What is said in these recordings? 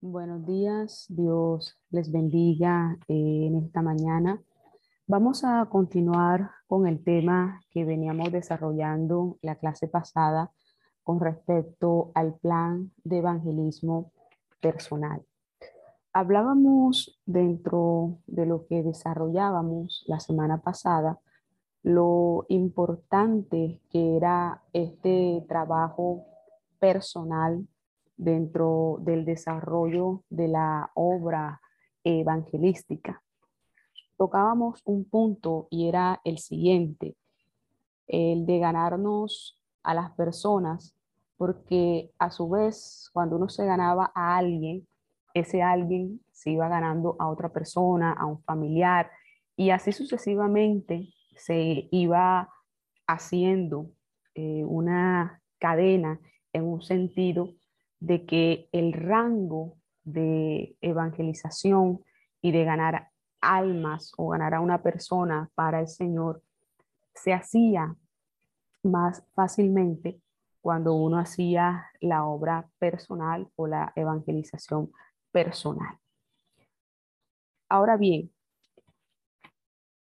Buenos días, Dios les bendiga eh, en esta mañana. Vamos a continuar con el tema que veníamos desarrollando la clase pasada con respecto al plan de evangelismo personal. Hablábamos dentro de lo que desarrollábamos la semana pasada, lo importante que era este trabajo personal dentro del desarrollo de la obra evangelística. Tocábamos un punto y era el siguiente, el de ganarnos a las personas, porque a su vez, cuando uno se ganaba a alguien, ese alguien se iba ganando a otra persona, a un familiar, y así sucesivamente se iba haciendo eh, una cadena en un sentido de que el rango de evangelización y de ganar almas o ganar a una persona para el Señor se hacía más fácilmente cuando uno hacía la obra personal o la evangelización personal. Ahora bien,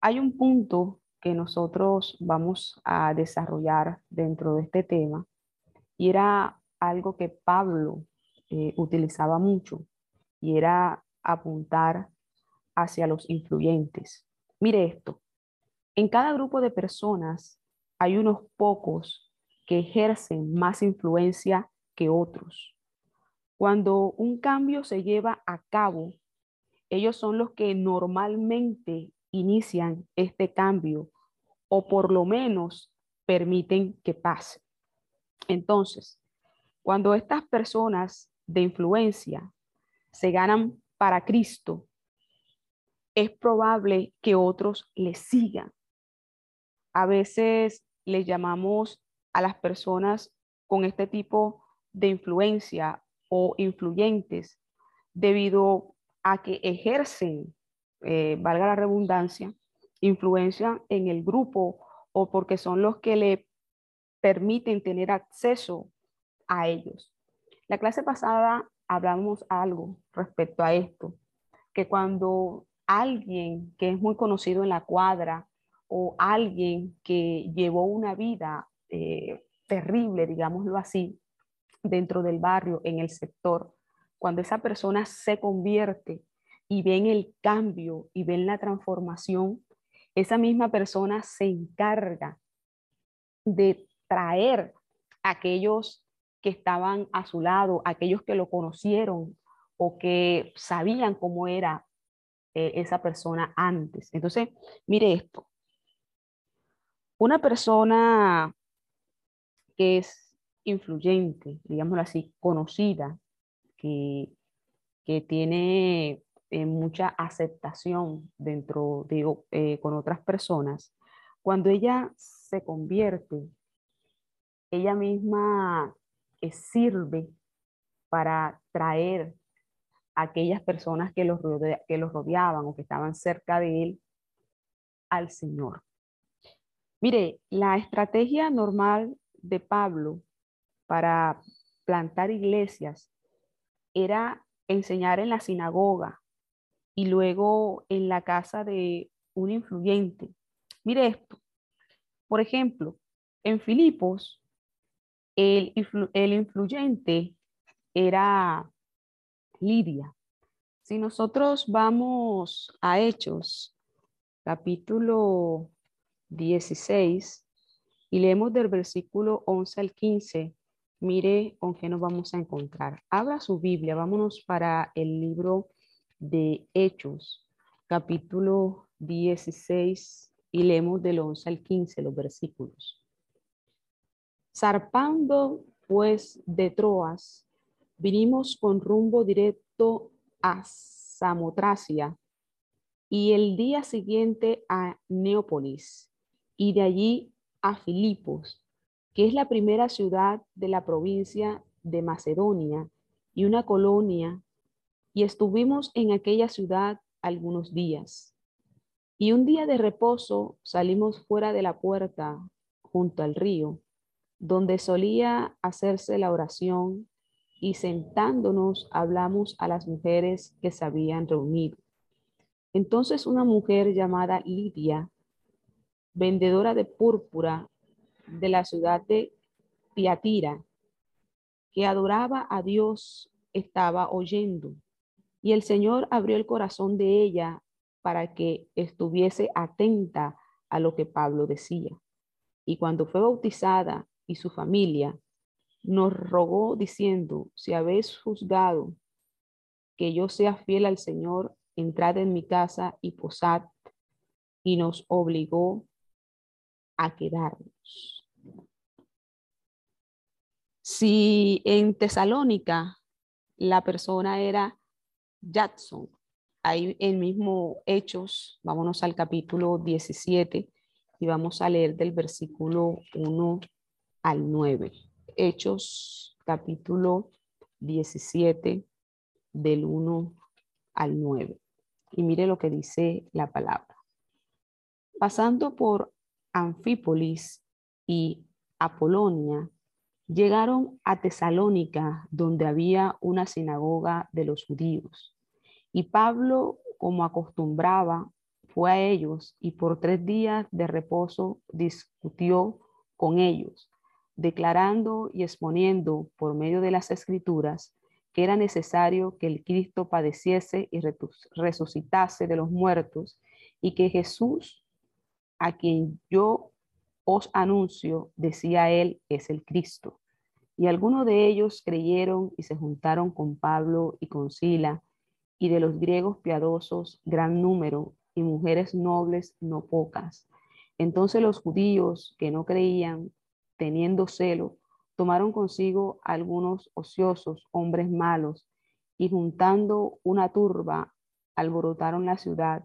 hay un punto que nosotros vamos a desarrollar dentro de este tema y era algo que Pablo eh, utilizaba mucho y era apuntar hacia los influyentes. Mire esto, en cada grupo de personas hay unos pocos que ejercen más influencia que otros. Cuando un cambio se lleva a cabo, ellos son los que normalmente inician este cambio o por lo menos permiten que pase. Entonces, cuando estas personas de influencia se ganan para Cristo, es probable que otros les sigan. A veces le llamamos a las personas con este tipo de influencia o influyentes debido a que ejercen, eh, valga la redundancia, influencia en el grupo o porque son los que le permiten tener acceso a ellos. La clase pasada hablamos algo respecto a esto, que cuando alguien que es muy conocido en la cuadra o alguien que llevó una vida eh, terrible, digámoslo así, dentro del barrio, en el sector, cuando esa persona se convierte y ven el cambio y ven la transformación, esa misma persona se encarga de traer aquellos que estaban a su lado, aquellos que lo conocieron o que sabían cómo era eh, esa persona antes. Entonces, mire esto. Una persona que es influyente, digámoslo así, conocida, que, que tiene eh, mucha aceptación dentro de, eh, con otras personas, cuando ella se convierte, ella misma sirve para traer a aquellas personas que los, que los rodeaban o que estaban cerca de él al Señor. Mire, la estrategia normal de Pablo para plantar iglesias era enseñar en la sinagoga y luego en la casa de un influyente. Mire esto. Por ejemplo, en Filipos, el, influyente era Lidia. Si nosotros vamos a Hechos, capítulo 16, y leemos del versículo 11 al 15, mire con qué nos vamos a encontrar. Abra su Biblia, vámonos para el libro de Hechos, capítulo 16, y leemos del 11 al 15 los versículos. Zarpando pues de Troas, vinimos con rumbo directo a Samotracia y el día siguiente a Neópolis, y de allí a Filipos, que es la primera ciudad de la provincia de Macedonia y una colonia, y estuvimos en aquella ciudad algunos días. Y un día de reposo salimos fuera de la puerta junto al río, donde solía hacerse la oración, y sentándonos hablamos a las mujeres que se habían reunido. Entonces una mujer llamada Lidia, vendedora de púrpura de la ciudad de Tiatira, que adoraba a Dios, estaba oyendo. Y el Señor abrió el corazón de ella para que estuviese atenta a lo que Pablo decía. Y cuando fue bautizada y su familia, nos rogó diciendo, si habéis juzgado que yo sea fiel al Señor, entrad en mi casa y posad, y nos obligó a quedarnos. Si en Tesalónica la persona era Jackson, ahí en mismo Hechos, vámonos al capítulo 17 y vamos a leer del versículo 1 al 9. Hechos capítulo 17 del 1 al 9. Y mire lo que dice la palabra. Pasando por Anfípolis y Apolonia, llegaron a Tesalónica, donde había una sinagoga de los judíos. Y Pablo, como acostumbraba, fue a ellos y por tres días de reposo discutió con ellos, declarando y exponiendo por medio de las escrituras que era necesario que el Cristo padeciese y resucitase de los muertos y que Jesús, a quien yo os anuncio, decía él, es el Cristo. Y algunos de ellos creyeron y se juntaron con Pablo y con Sila, y de los griegos piadosos gran número, y mujeres nobles no pocas. Entonces los judíos que no creían, teniendo celo, tomaron consigo algunos ociosos, hombres malos, y juntando una turba, alborotaron la ciudad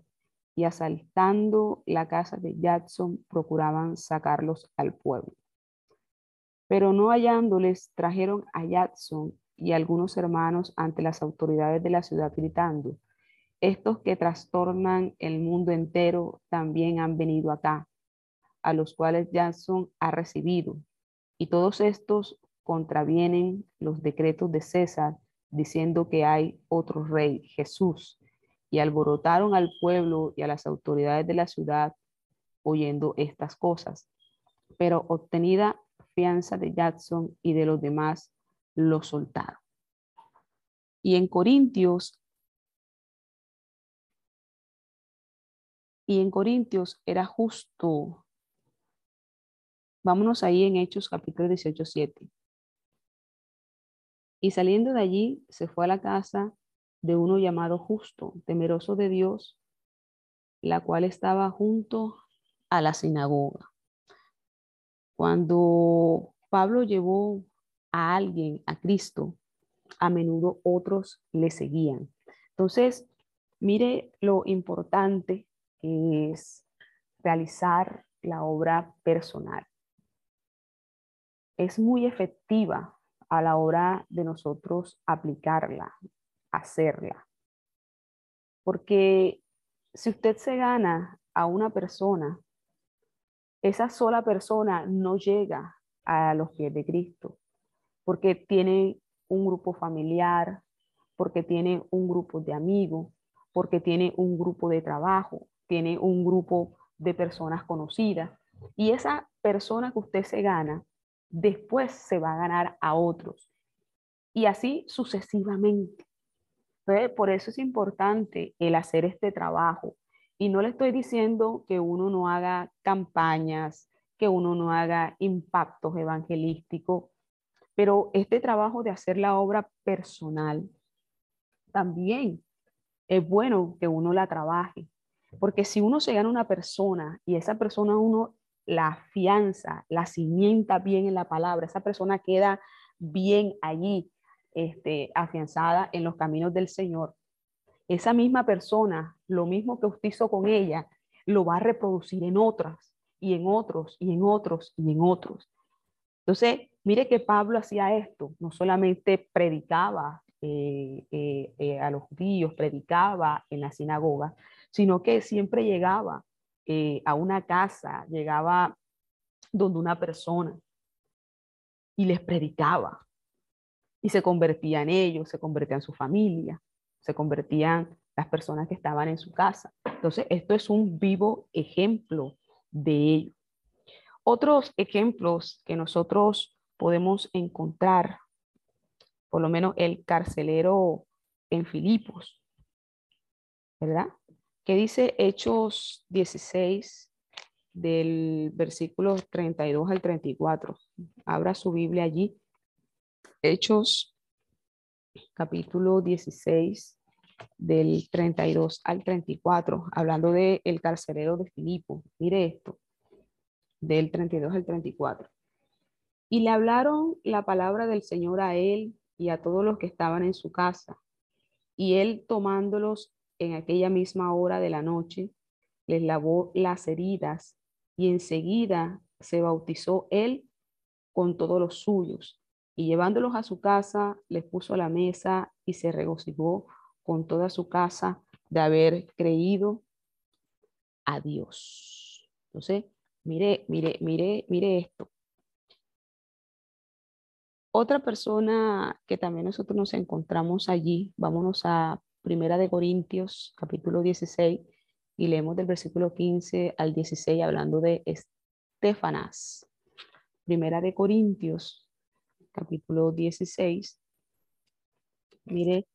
y asaltando la casa de Jackson, procuraban sacarlos al pueblo. Pero no hallándoles, trajeron a Jackson y algunos hermanos ante las autoridades de la ciudad gritando, estos que trastornan el mundo entero también han venido acá, a los cuales Jackson ha recibido y todos estos contravienen los decretos de César diciendo que hay otro rey, Jesús, y alborotaron al pueblo y a las autoridades de la ciudad oyendo estas cosas. Pero obtenida fianza de Jackson y de los demás, lo soltaron. Y en Corintios, y en Corintios era justo Vámonos ahí en Hechos capítulo 18, 7. Y saliendo de allí, se fue a la casa de uno llamado justo, temeroso de Dios, la cual estaba junto a la sinagoga. Cuando Pablo llevó a alguien a Cristo, a menudo otros le seguían. Entonces, mire lo importante que es realizar la obra personal es muy efectiva a la hora de nosotros aplicarla, hacerla. Porque si usted se gana a una persona, esa sola persona no llega a los pies de Cristo, porque tiene un grupo familiar, porque tiene un grupo de amigos, porque tiene un grupo de trabajo, tiene un grupo de personas conocidas. Y esa persona que usted se gana después se va a ganar a otros. Y así sucesivamente. Por eso es importante el hacer este trabajo. Y no le estoy diciendo que uno no haga campañas, que uno no haga impactos evangelísticos, pero este trabajo de hacer la obra personal también es bueno que uno la trabaje. Porque si uno se gana una persona y esa persona uno la fianza, la cimienta bien en la palabra, esa persona queda bien allí, este, afianzada en los caminos del Señor. esa misma persona, lo mismo que usted hizo con ella, lo va a reproducir en otras y en otros y en otros y en otros. Entonces, mire que Pablo hacía esto, no solamente predicaba eh, eh, eh, a los judíos, predicaba en la sinagoga, sino que siempre llegaba a una casa, llegaba donde una persona y les predicaba y se convertía en ellos, se convertía en su familia, se convertían las personas que estaban en su casa. Entonces, esto es un vivo ejemplo de ello. Otros ejemplos que nosotros podemos encontrar, por lo menos el carcelero en Filipos, ¿verdad? Que dice Hechos 16 del versículo 32 al 34. Abra su Biblia allí. Hechos capítulo 16 del 32 al 34, hablando de el carcelero de Filipo. Mire esto, del 32 al 34. Y le hablaron la palabra del Señor a él y a todos los que estaban en su casa. Y él tomándolos en aquella misma hora de la noche, les lavó las heridas y enseguida se bautizó él con todos los suyos. Y llevándolos a su casa, les puso a la mesa y se regocijó con toda su casa de haber creído a Dios. Entonces, mire, mire, mire, mire esto. Otra persona que también nosotros nos encontramos allí, vámonos a Primera de Corintios, capítulo 16, y leemos del versículo 15 al 16 hablando de Estefanas. Primera de Corintios, capítulo 16. Mire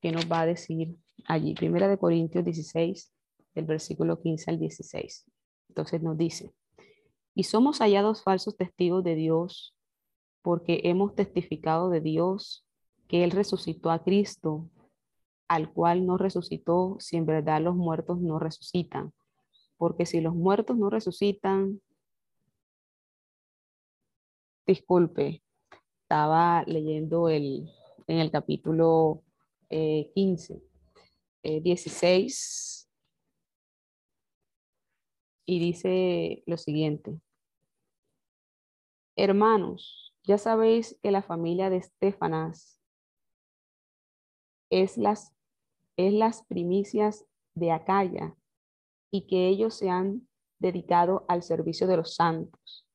¿Qué nos va a decir allí? Primera de Corintios 16, del versículo 15 al 16. Entonces nos dice, y somos hallados falsos testigos de Dios porque hemos testificado de Dios que Él resucitó a Cristo, al cual no resucitó si en verdad los muertos no resucitan. Porque si los muertos no resucitan, disculpe, estaba leyendo el, en el capítulo 15, eh, 16, eh, y dice lo siguiente. Hermanos, ya sabéis que la familia de Estefanas es las, es las primicias de Acaya y que ellos se han dedicado al servicio de los santos.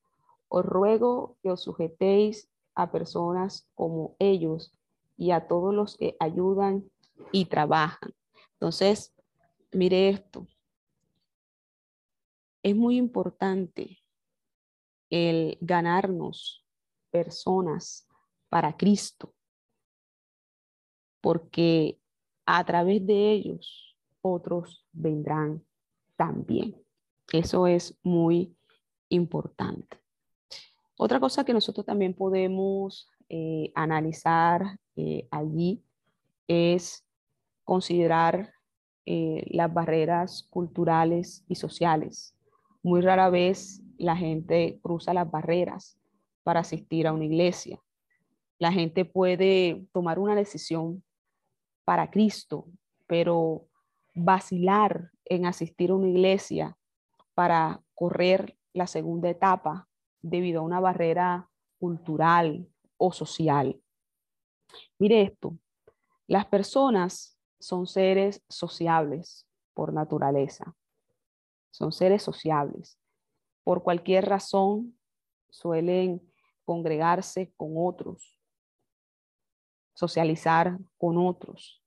Os ruego que os sujetéis a personas como ellos y a todos los que ayudan y trabajan. Entonces, mire esto. Es muy importante el ganarnos personas para Cristo, porque a través de ellos otros vendrán también. Eso es muy importante. Otra cosa que nosotros también podemos eh, analizar eh, allí es considerar eh, las barreras culturales y sociales. Muy rara vez la gente cruza las barreras para asistir a una iglesia. La gente puede tomar una decisión para Cristo, pero vacilar en asistir a una iglesia para correr la segunda etapa debido a una barrera cultural o social. Mire esto, las personas son seres sociables por naturaleza, son seres sociables. Por cualquier razón suelen congregarse con otros, socializar con otros.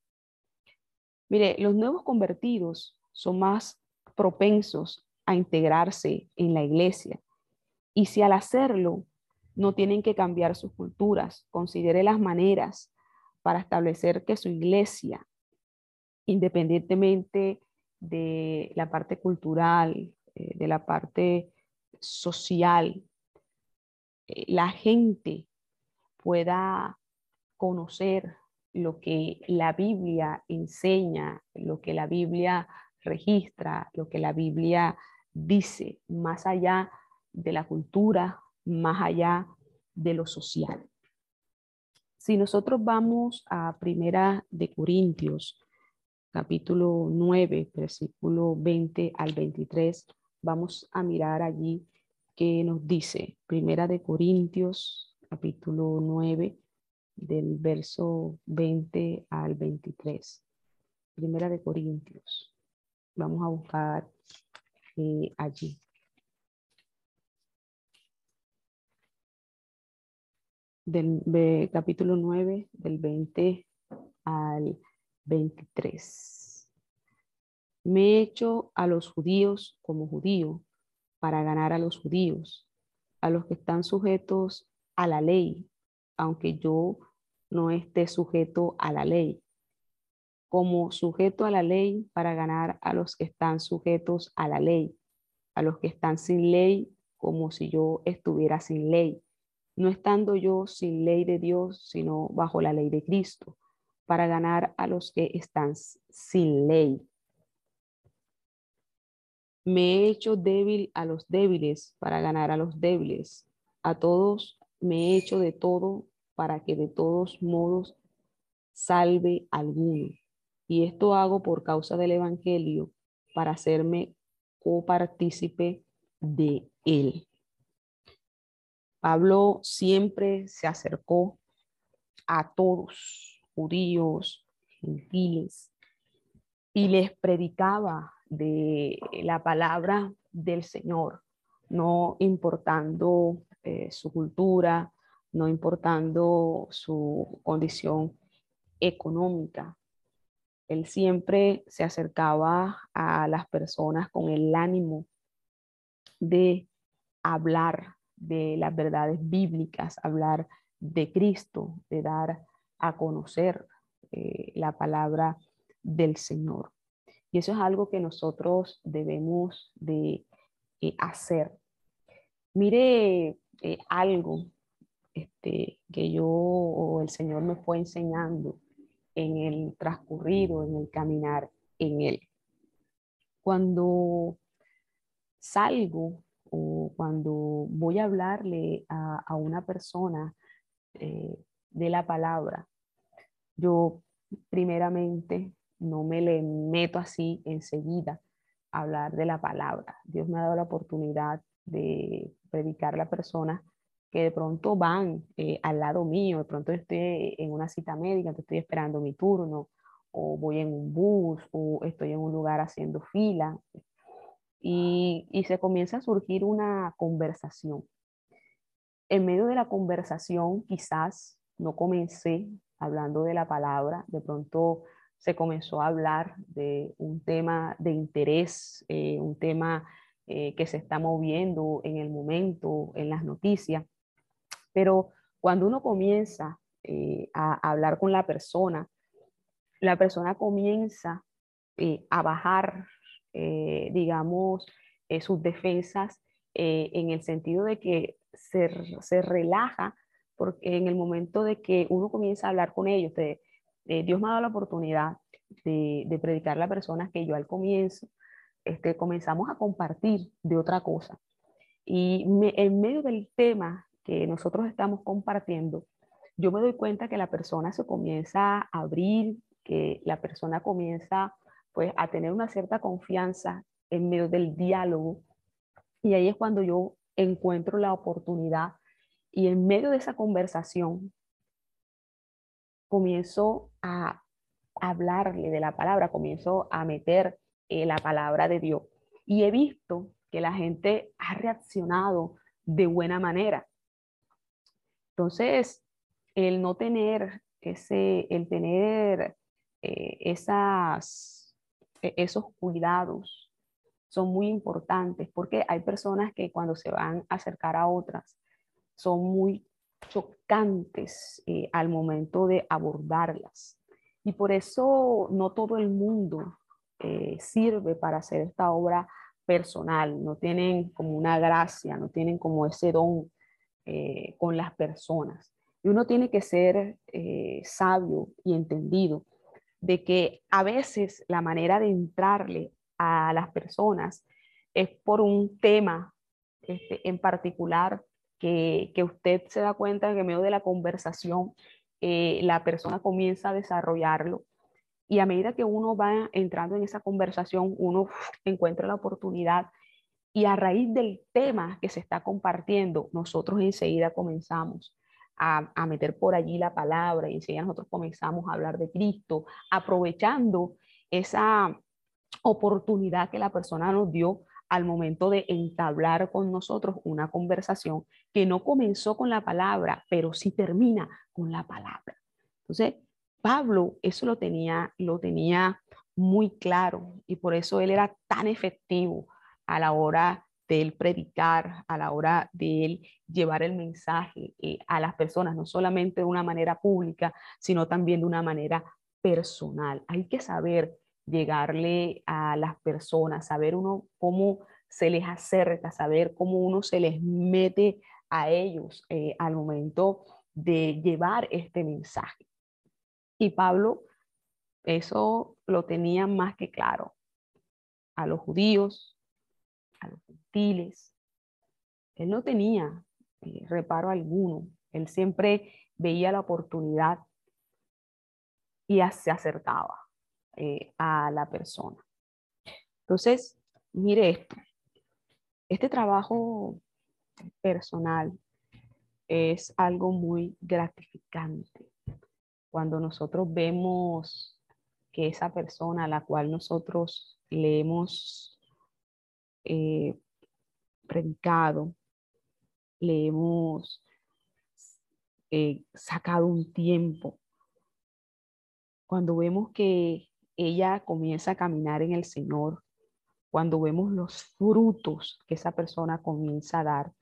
Mire, los nuevos convertidos son más propensos a integrarse en la iglesia y si al hacerlo no tienen que cambiar sus culturas. Considere las maneras para establecer que su iglesia, independientemente de la parte cultural, eh, de la parte social, eh, la gente pueda conocer lo que la Biblia enseña, lo que la Biblia registra, lo que la Biblia dice, más allá de la cultura más allá de lo social. Si nosotros vamos a Primera de Corintios, capítulo 9, versículo 20 al 23, vamos a mirar allí que nos dice Primera de Corintios, capítulo 9, del verso 20 al 23. Primera de Corintios. Vamos a buscar eh, allí. Del capítulo 9, del 20 al 23. Me he hecho a los judíos como judío para ganar a los judíos, a los que están sujetos a la ley, aunque yo no esté sujeto a la ley, como sujeto a la ley para ganar a los que están sujetos a la ley, a los que están sin ley, como si yo estuviera sin ley, no estando yo sin ley de Dios, sino bajo la ley de Cristo, para ganar a los que están sin ley. Me he hecho débil a los débiles para ganar a los débiles. A todos me he hecho de todo para que de todos modos salve alguno. Y esto hago por causa del Evangelio, para hacerme copartícipe de él. Pablo siempre se acercó a todos, judíos, gentiles, y les predicaba de la palabra del Señor, no importando eh, su cultura, no importando su condición económica. Él siempre se acercaba a las personas con el ánimo de hablar de las verdades bíblicas, hablar de Cristo, de dar a conocer eh, la palabra del Señor. Y eso es algo que nosotros debemos de eh, hacer. Mire eh, algo este, que yo o el Señor me fue enseñando en el transcurrido, en el caminar en Él. Cuando salgo o cuando voy a hablarle a, una persona eh, de la palabra, yo primeramente no me le meto así enseguida a hablar de la palabra. Dios me ha dado la oportunidad de predicar la persona que de pronto van eh, al lado mío, de pronto estoy en una cita médica, estoy esperando mi turno, o voy en un bus, o estoy en un lugar haciendo fila, y, y se comienza a surgir una conversación. En medio de la conversación, quizás no comencé hablando de la palabra, de pronto se comenzó a hablar de un tema de interés, eh, un tema eh, que se está moviendo en el momento, en las noticias. Pero cuando uno comienza eh, a hablar con la persona, la persona comienza a bajar, digamos, sus defensas en el sentido de que se, se relaja porque en el momento de que uno comienza a hablar con ellos, de, eh, Dios me ha dado la oportunidad de, predicarle a personas que yo al comienzo este, comenzamos a compartir de otra cosa. Y en medio del tema que nosotros estamos compartiendo, yo me doy cuenta que la persona se comienza a abrir, que la persona comienza pues a tener una cierta confianza en medio del diálogo. Y ahí es cuando yo encuentro la oportunidad y en medio de esa conversación comienzo a hablarle de la palabra, comienzo a meter eh, la palabra de Dios. Y he visto que la gente ha reaccionado de buena manera. Entonces, el no tener ese, el tener eh, esas, e, esos cuidados son muy importantes porque hay personas que cuando se van a acercar a otras son muy chocantes eh, al momento de abordarlas. Y por eso no todo el mundo eh, sirve para hacer esta obra personal, no tienen como una gracia, no tienen como ese don eh, con las personas. Y uno tiene que ser sabio y entendido de que a veces la manera de entrarle a las personas es por un tema este, en particular que, usted se da cuenta que en medio de la conversación eh, la persona comienza a desarrollarlo Y a medida que uno va entrando en esa conversación, uno encuentra la oportunidad y a raíz del tema que se está compartiendo, nosotros enseguida comenzamos a, a, meter por allí la palabra y enseguida nosotros comenzamos a hablar de Cristo, aprovechando esa oportunidad que la persona nos dio al momento de entablar con nosotros una conversación que no comenzó con la palabra, pero sí termina con la palabra. Entonces, Pablo eso lo tenía, lo tenía muy claro y por eso él era tan efectivo a la hora de él predicar, a la hora de él llevar el mensaje eh, a las personas, no solamente de una manera pública, sino también de una manera personal. Hay que saber llegarle a las personas, saber uno cómo se les acerca, saber cómo uno se les mete a ellos eh, al momento de llevar este mensaje. Y Pablo eso lo tenía más que claro. A los judíos, a los gentiles, él no tenía eh, reparo alguno. Él siempre veía la oportunidad y se acercaba. Eh, a la persona. Entonces, mire esto. Este trabajo personal es algo muy gratificante. Cuando nosotros vemos que esa persona a la cual nosotros le hemos eh, predicado, le hemos eh, sacado un tiempo, cuando vemos que ella comienza a caminar en el Señor, cuando vemos los frutos que esa persona comienza a dar,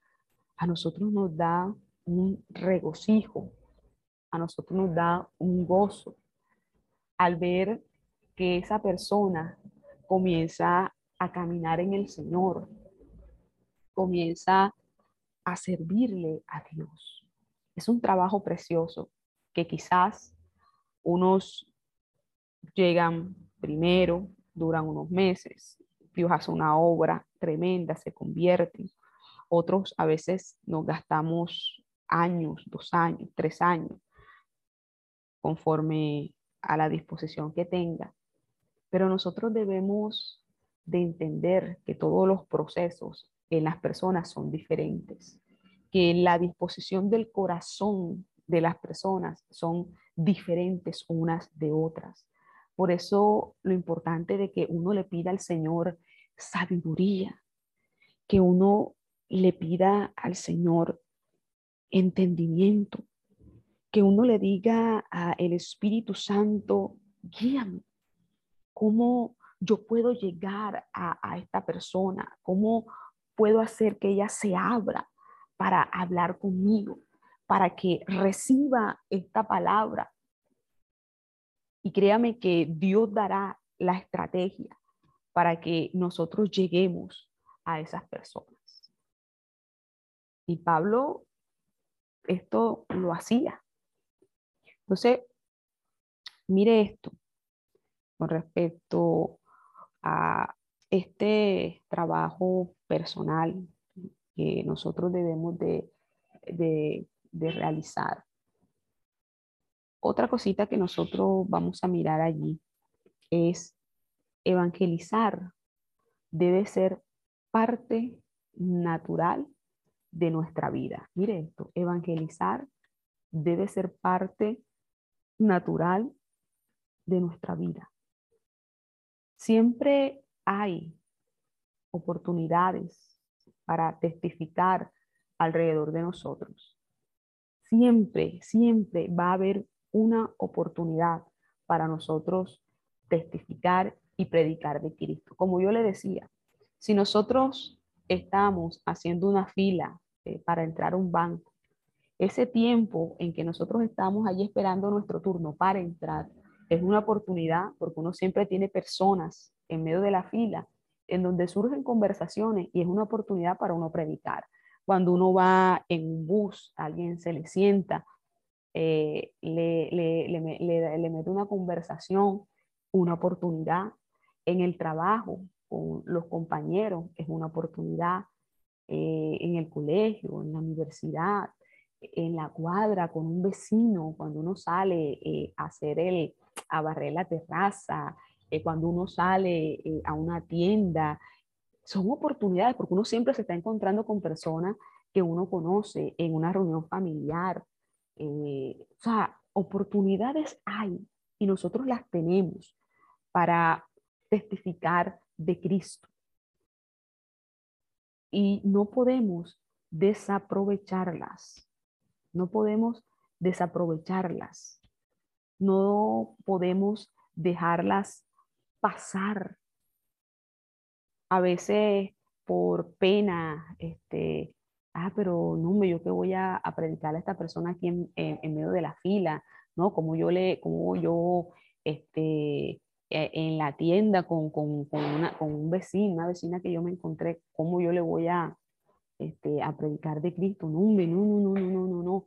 a nosotros nos da un regocijo, a nosotros nos da un gozo al ver que esa persona comienza a caminar en el Señor, comienza a servirle a Dios. Es un trabajo precioso que quizás unos llegan primero, duran unos meses, Dios hace una obra tremenda, se convierte. Otros a veces nos gastamos años, dos años, tres años, conforme a la disposición que tenga. Pero nosotros debemos de entender que todos los procesos en las personas son diferentes, que la disposición del corazón de las personas son diferentes unas de otras. Por eso lo importante de que uno le pida al Señor sabiduría, que uno le pida al Señor entendimiento, que uno le diga al Espíritu Santo, guíame, cómo yo puedo llegar a, a esta persona, cómo puedo hacer que ella se abra para hablar conmigo, para que reciba esta palabra y créame que Dios dará la estrategia para que nosotros lleguemos a esas personas. Y Pablo esto lo hacía. Entonces, mire esto con respecto a este trabajo personal que nosotros debemos de, de, de realizar. Otra cosita que nosotros vamos a mirar allí es evangelizar debe ser parte natural de nuestra vida. Mire esto, evangelizar debe ser parte natural de nuestra vida. Siempre hay oportunidades para testificar alrededor de nosotros. Siempre, siempre va a haber una oportunidad para nosotros testificar y predicar de Cristo. Como yo le decía, si nosotros estamos haciendo una fila eh, para entrar a un banco, ese tiempo en que nosotros estamos allí esperando nuestro turno para entrar es una oportunidad porque uno siempre tiene personas en medio de la fila en donde surgen conversaciones y es una oportunidad para uno predicar. Cuando uno va en un bus, alguien se le sienta eh, le, le, le, le, mete una conversación, una oportunidad en el trabajo con los compañeros, es una oportunidad eh, en el colegio, en la universidad, en la cuadra con un vecino, cuando uno sale eh, a hacer el, a barrer la terraza, eh, cuando uno sale eh, a una tienda, son oportunidades porque uno siempre se está encontrando con personas que uno conoce en una reunión familiar. o sea, oportunidades hay y nosotros las tenemos para testificar de Cristo. Y no podemos desaprovecharlas. No podemos desaprovecharlas. No podemos dejarlas pasar. A veces por pena, este, ah, pero no, yo que voy a, a predicar a esta persona aquí en, medio de la fila, ¿no? Como yo le, como yo, este, e, en la tienda con, con, con, una, con un vecino, una vecina que yo me encontré, ¿cómo yo le voy a, este, a predicar de Cristo? No, no, no, no, no, no, no.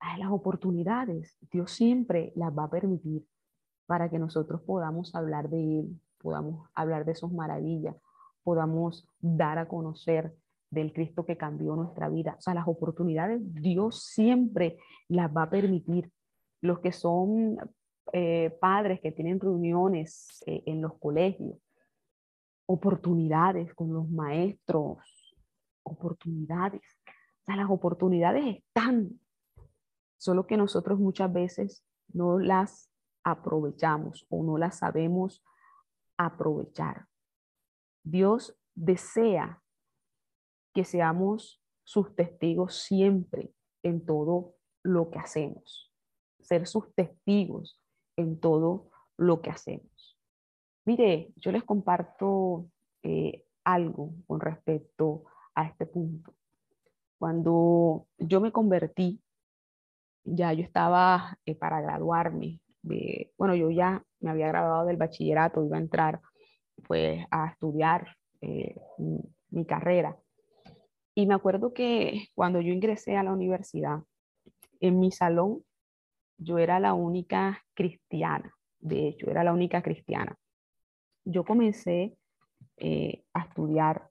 Hay las oportunidades, Dios siempre las va a permitir para que nosotros podamos hablar de Él, podamos hablar de sus maravillas, podamos dar a conocer del Cristo que cambió nuestra vida. O sea, las oportunidades Dios siempre las va a permitir. Los que son eh, padres que tienen reuniones eh, en los colegios, oportunidades con los maestros, oportunidades. O sea, las oportunidades están, solo que nosotros muchas veces no las aprovechamos o no las sabemos aprovechar. Dios desea que seamos sus testigos siempre en todo lo que hacemos, ser sus testigos en todo lo que hacemos. Mire, yo les comparto eh, algo con respecto a este punto. Cuando yo me convertí, ya yo estaba eh, para graduarme, de, bueno, yo ya me había graduado del bachillerato, iba a entrar pues a estudiar eh, mi carrera. Y me acuerdo que cuando yo ingresé a la universidad, en mi salón yo era la única cristiana, de hecho, era la única cristiana. Yo comencé eh, a estudiar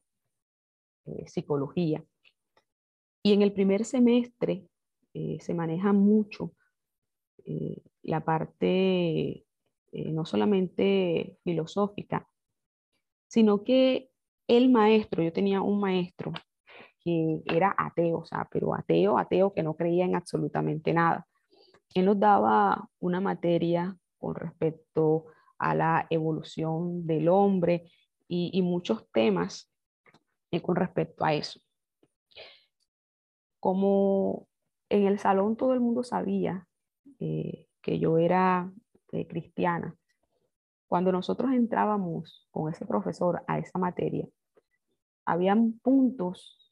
eh, psicología y en el primer semestre eh, se maneja mucho la parte no solamente filosófica, sino que el maestro, yo tenía un maestro que era ateo, o sea, pero ateo, ateo que no creía en absolutamente nada. Él nos daba una materia con respecto a la evolución del hombre y, muchos temas eh, con respecto a eso. Como en el salón todo el mundo sabía eh, que yo era eh, cristiana, cuando nosotros entrábamos con ese profesor a esa materia, habían puntos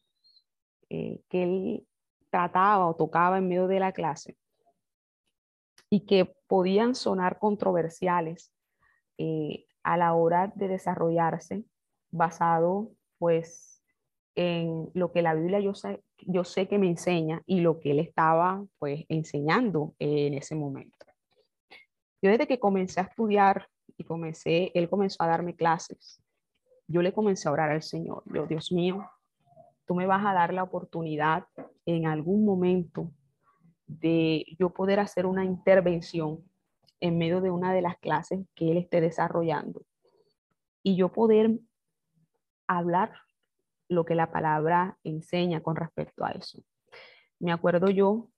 que él trataba o tocaba en medio de la clase y que podían sonar controversiales eh, a la hora de desarrollarse basado pues en lo que la Biblia yo sé, yo sé que me enseña y lo que él estaba pues enseñando en ese momento. Yo desde que comencé a estudiar y comencé, él comenzó a darme clases, yo le comencé a orar al Señor, yo, Dios mío, tú me vas a dar la oportunidad en algún momento de yo poder hacer una intervención en medio de una de las clases que él esté desarrollando y yo poder hablar lo que la palabra enseña con respecto a eso. Me acuerdo yo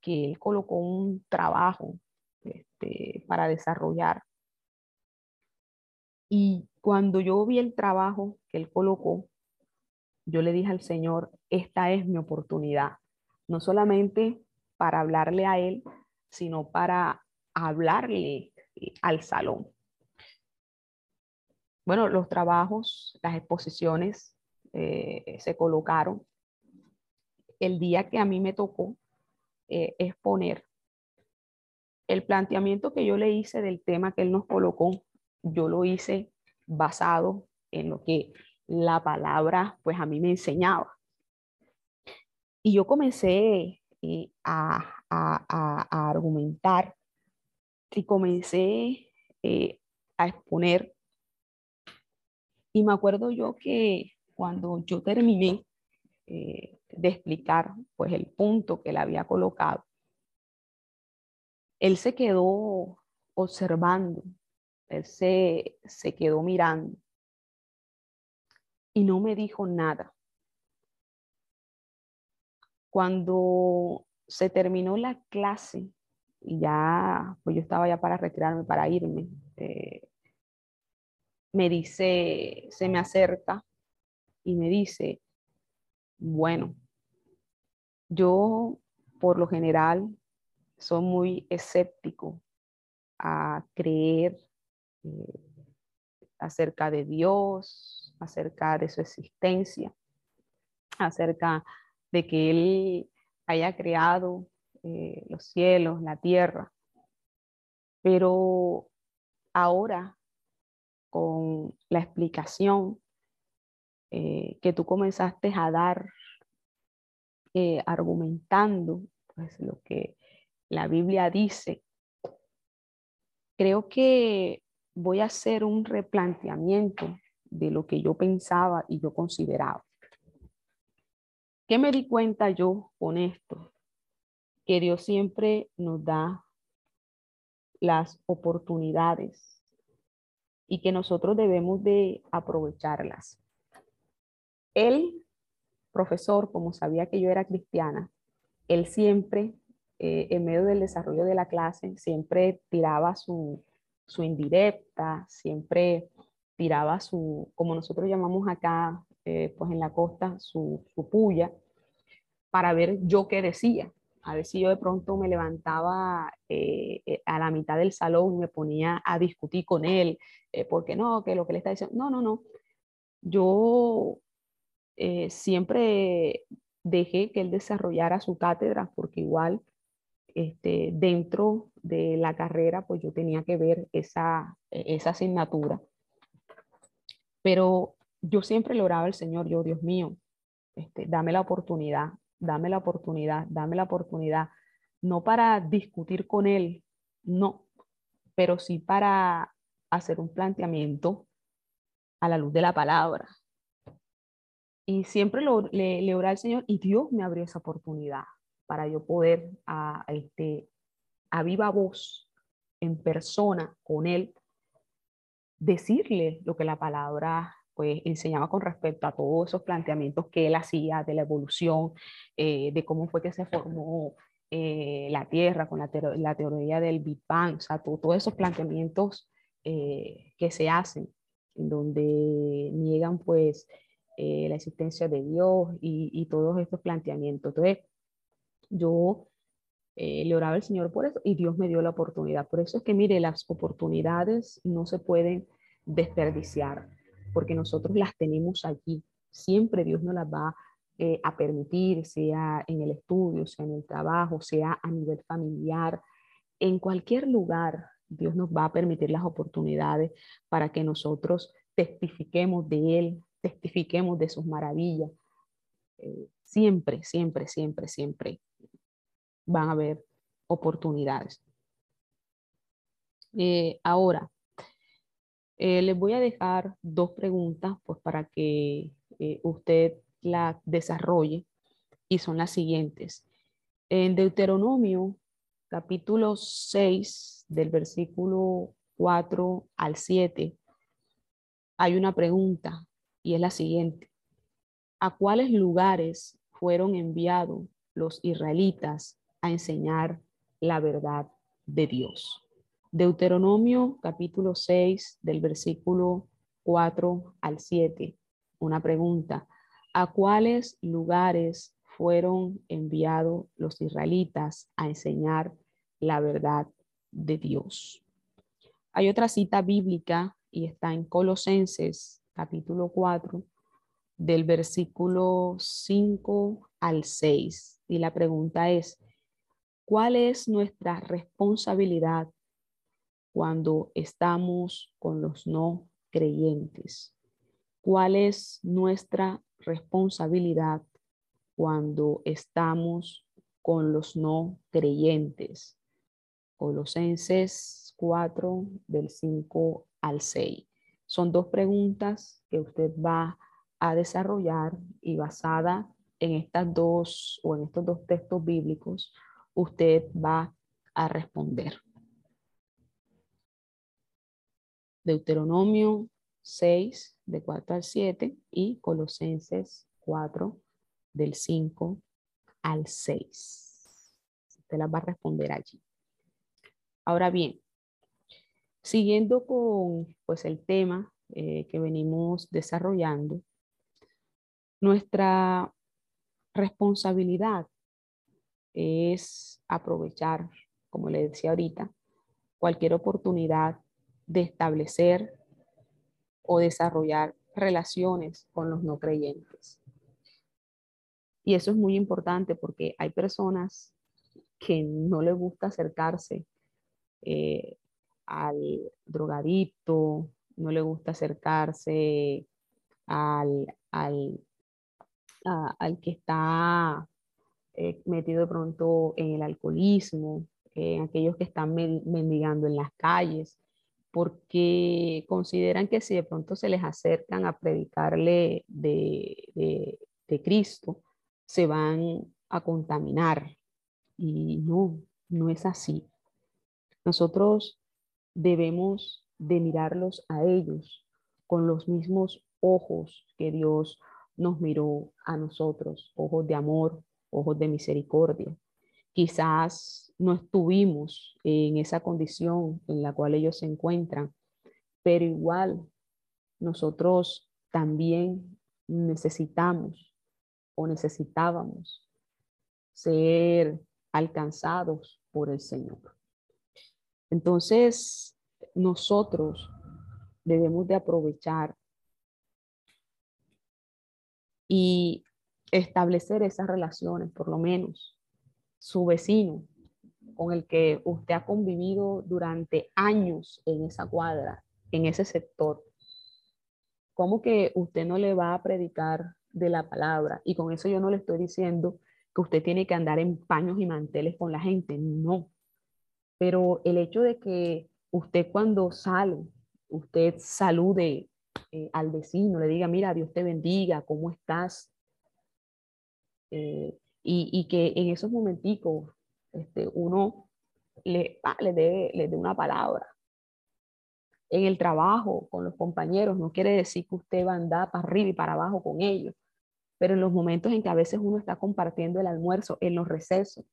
que él colocó un trabajo este, para desarrollar y cuando yo vi el trabajo que él colocó, yo le dije al Señor, esta es mi oportunidad, no solamente para hablarle a él, sino para hablarle al salón. Bueno, los trabajos, las exposiciones eh, se colocaron. El día que a mí me tocó eh, exponer, el planteamiento que yo le hice del tema que él nos colocó, yo lo hice basado en lo que la palabra pues a mí me enseñaba. Y yo comencé a, argumentar y comencé eh, a exponer. Y me acuerdo yo que cuando yo terminé, eh, de explicar pues el punto que él había colocado, él se quedó observando, él se, se quedó mirando y no me dijo nada. Cuando se terminó la clase y ya, pues yo estaba ya para retirarme, para irme, eh, me dice, se me acerca y me dice, bueno, yo por lo general soy muy escéptico a creer eh, acerca de Dios, acerca de su existencia, acerca de que Él haya creado eh, los cielos, la tierra. Pero ahora, con la explicación eh, que tú comenzaste a dar, argumentando pues, lo que la Biblia dice, creo que voy a hacer un replanteamiento de lo que yo pensaba y yo consideraba. ¿Qué me di cuenta yo con esto? Que Dios siempre nos da las oportunidades y que nosotros debemos de aprovecharlas. El profesor, como sabía que yo era cristiana, él siempre eh, en medio del desarrollo de la clase, siempre tiraba su, indirecta, siempre tiraba su, como nosotros llamamos acá, eh, pues en la costa, su, puya, para ver yo qué decía. A ver si yo de pronto me levantaba eh, a la mitad del salón y me ponía a discutir con él, porque no, que lo que le está diciendo, no, no, no. Yo siempre dejé que él desarrollara su cátedra, porque igual este, dentro de la carrera, pues yo tenía que ver esa, esa asignatura. Pero yo siempre le oraba al Señor, yo, Dios mío, este, dame la oportunidad, dame la oportunidad, dame la oportunidad, no para discutir con Él, no, pero sí para hacer un planteamiento a la luz de la palabra. Y siempre le, le oraba al Señor y Dios me abrió esa oportunidad para yo poder a, este, a viva voz, en persona, con él, decirle lo que la palabra pues enseñaba con respecto a todos esos planteamientos que él hacía de la evolución, eh, de cómo fue que se formó eh, la Tierra con la, la, teoría del Big Bang, o sea, todos esos planteamientos eh, que se hacen, en donde niegan pues la existencia de Dios y, y, todos estos planteamientos. Entonces, yo eh, le oraba al Señor por eso y Dios me dio la oportunidad. Por eso es que, mire, las oportunidades no se pueden desperdiciar porque nosotros las tenemos allí. Siempre Dios nos las va eh, a permitir, sea en el estudio, sea en el trabajo, sea a nivel familiar, en cualquier lugar. Dios nos va a permitir las oportunidades para que nosotros testifiquemos de Él, testifiquemos de sus maravillas. Eh, siempre, siempre, siempre, siempre van a haber oportunidades. Eh, ahora, eh, les voy a dejar dos preguntas pues, para que eh, usted la desarrolle y son las siguientes. En Deuteronomio capítulo 6 del versículo 4 al 7 hay una pregunta y es la siguiente. ¿A cuáles lugares fueron enviados los israelitas a enseñar la verdad de Dios. Deuteronomio capítulo 6 del versículo 4 al 7. Una pregunta. ¿A cuáles lugares fueron enviados los israelitas a enseñar la verdad de Dios? Hay otra cita bíblica y está en Colosenses capítulo 4 del versículo 5 al 6. Y la pregunta es, ¿Cuál es nuestra responsabilidad cuando estamos con los no creyentes? ¿Cuál es nuestra responsabilidad cuando estamos con los no creyentes? Colosenses 4 del 5 al 6. Son dos preguntas que usted va a desarrollar y basada en estas dos o en estos dos textos bíblicos usted va a responder. Deuteronomio 6, de 4 al 7, y Colosenses 4, del 5 al 6. Usted las va a responder allí. Ahora bien, siguiendo con pues, el tema eh, que venimos desarrollando, nuestra responsabilidad es aprovechar, como le decía ahorita, cualquier oportunidad de establecer o desarrollar relaciones con los no creyentes. Y eso es muy importante porque hay personas que no les gusta acercarse eh, al drogadicto, no le gusta acercarse al, al, al que está eh, metido de pronto en el alcoholismo, en aquellos que están mendigando en las calles, porque consideran que si de pronto se les acercan a predicarle de, de, Cristo, se van a contaminar. Y no, no es así. Nosotros debemos de mirarlos a ellos con los mismos ojos que Dios nos miró a nosotros, ojos de amor, ojos de misericordia. Quizás no estuvimos en esa condición en la cual ellos se encuentran, pero igual nosotros también necesitamos o necesitábamos ser alcanzados por el Señor. Entonces, nosotros debemos de aprovechar y establecer esas relaciones, por lo menos su vecino con el que usted ha convivido durante años en esa cuadra, en ese sector. ¿Cómo que usted no le va a predicar de la palabra? Y con eso yo no le estoy diciendo que usted tiene que andar en paños y manteles con la gente, no. Pero el hecho de que usted cuando sale, usted salude eh, al vecino, le diga, mira, Dios te bendiga, ¿cómo estás? Eh, y, que en esos momenticos este, uno le, ah, le, dé, le una palabra. En el trabajo, con los compañeros, no quiere decir que usted va a andar para arriba y para abajo con ellos, pero en los momentos en que a veces uno está compartiendo el almuerzo, en los recesos,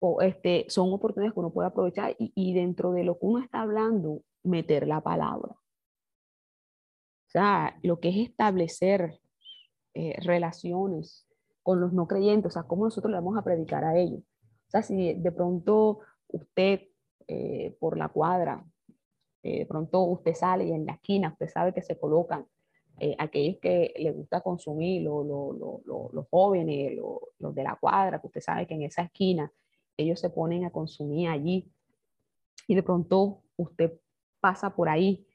o este, son oportunidades que uno puede aprovechar y, y dentro de lo que uno está hablando, meter la palabra. O sea, lo que es establecer eh, relaciones con los no creyentes, o sea, cómo nosotros le vamos a predicar a ellos. O sea, si de pronto usted eh, por la cuadra, eh, de pronto usted sale y en la esquina usted sabe que se colocan eh, aquellos que les gusta consumir, los jóvenes, los de la cuadra, que usted sabe que en esa esquina ellos se ponen a consumir allí y de pronto usted pasa por ahí,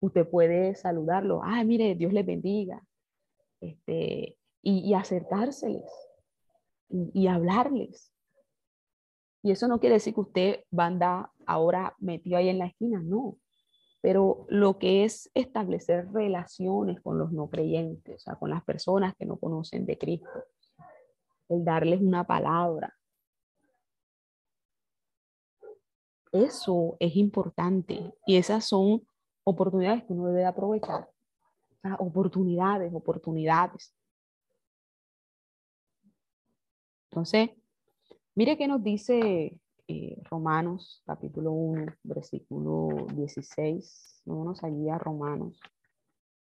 usted puede saludarlo, ah, mire, Dios les bendiga, este, y, acercárseles y, hablarles. Y eso no quiere decir que usted va a andar ahora metido ahí en la esquina, no. Pero lo que es establecer relaciones con los no creyentes, o sea, con las personas que no conocen de Cristo, el darles una palabra. Eso es importante y esas son oportunidades que uno debe aprovechar. oportunidades, oportunidades. Entonces, mire qué nos dice eh, Romanos capítulo 1, versículo 16. Vámonos allí a Romanos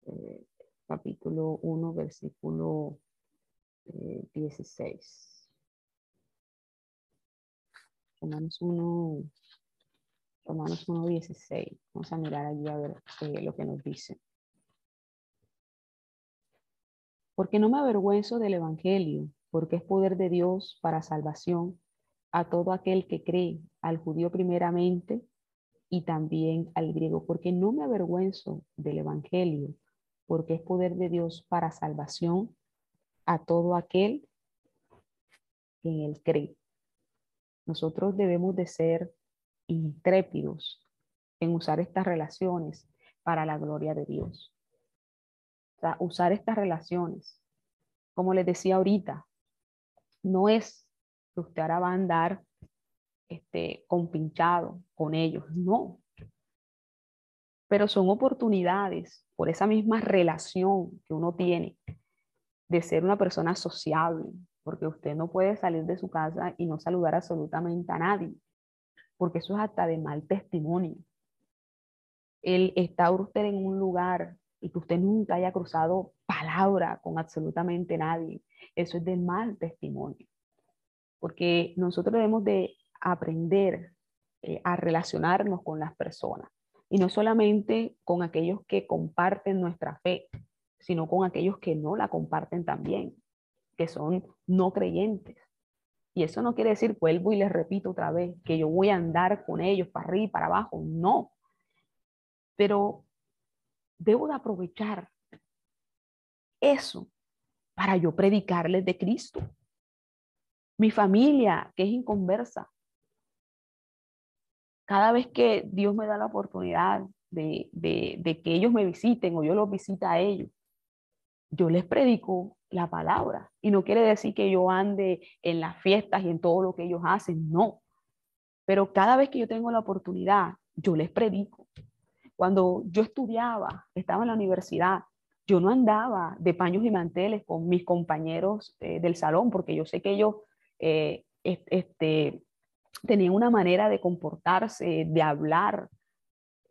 eh, capítulo 1, versículo 16. Eh, Romanos 1, Romanos 1, 16. Vamos a mirar allí a ver lo que nos dice. Porque no me avergüenzo del Evangelio porque es poder de Dios para salvación a todo aquel que cree, al judío primeramente y también al griego, porque no me avergüenzo del Evangelio, porque es poder de Dios para salvación a todo aquel que en él cree. Nosotros debemos de ser intrépidos en usar estas relaciones para la gloria de Dios. Usar estas relaciones como les decía ahorita, no es que usted ahora va a andar este, compinchado con ellos, no. Pero son oportunidades por esa misma relación que uno tiene de ser una persona sociable, porque usted no puede salir de su casa y no saludar absolutamente a nadie, porque eso es hasta de mal testimonio. El estar usted en un lugar y que usted nunca haya cruzado palabra con absolutamente nadie, eso es de mal testimonio, porque nosotros debemos de aprender eh, a relacionarnos con las personas y no solamente con aquellos que comparten nuestra fe, sino con aquellos que no la comparten también, que son no creyentes. Y eso no quiere decir, vuelvo y les repito otra vez, que yo voy a andar con ellos para arriba y para abajo, no. Pero debo de aprovechar eso para yo predicarles de Cristo. Mi familia, que es inconversa, cada vez que Dios me da la oportunidad de, de, que ellos me visiten o yo los visita a ellos, yo les predico la palabra. Y no quiere decir que yo ande en las fiestas y en todo lo que ellos hacen, no. Pero cada vez que yo tengo la oportunidad, yo les predico. Cuando yo estudiaba, estaba en la universidad, yo no andaba de paños y manteles con mis compañeros eh, del salón, porque yo sé que ellos eh, este, tenían una manera de comportarse, de hablar,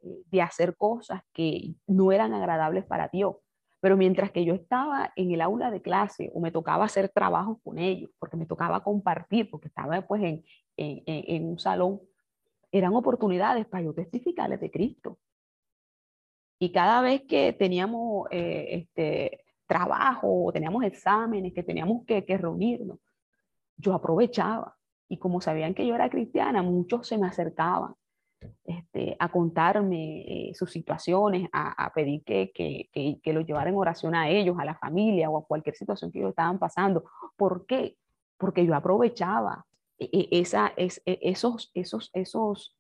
eh, de hacer cosas que no eran agradables para Dios. Pero mientras que yo estaba en el aula de clase o me tocaba hacer trabajos con ellos, porque me tocaba compartir, porque estaba pues en, en, en un salón, eran oportunidades para yo testificarles de Cristo. Y cada vez que teníamos eh, este, trabajo teníamos exámenes, que teníamos que, reunirnos, yo aprovechaba. Y como sabían que yo era cristiana, muchos se me acercaban este, a contarme eh, sus situaciones, a, pedir que, que, que, que los llevara en oración a ellos, a la familia o a cualquier situación que ellos estaban pasando. ¿Por qué? Porque yo aprovechaba e, e, esa, es, e, esos, esos, esos,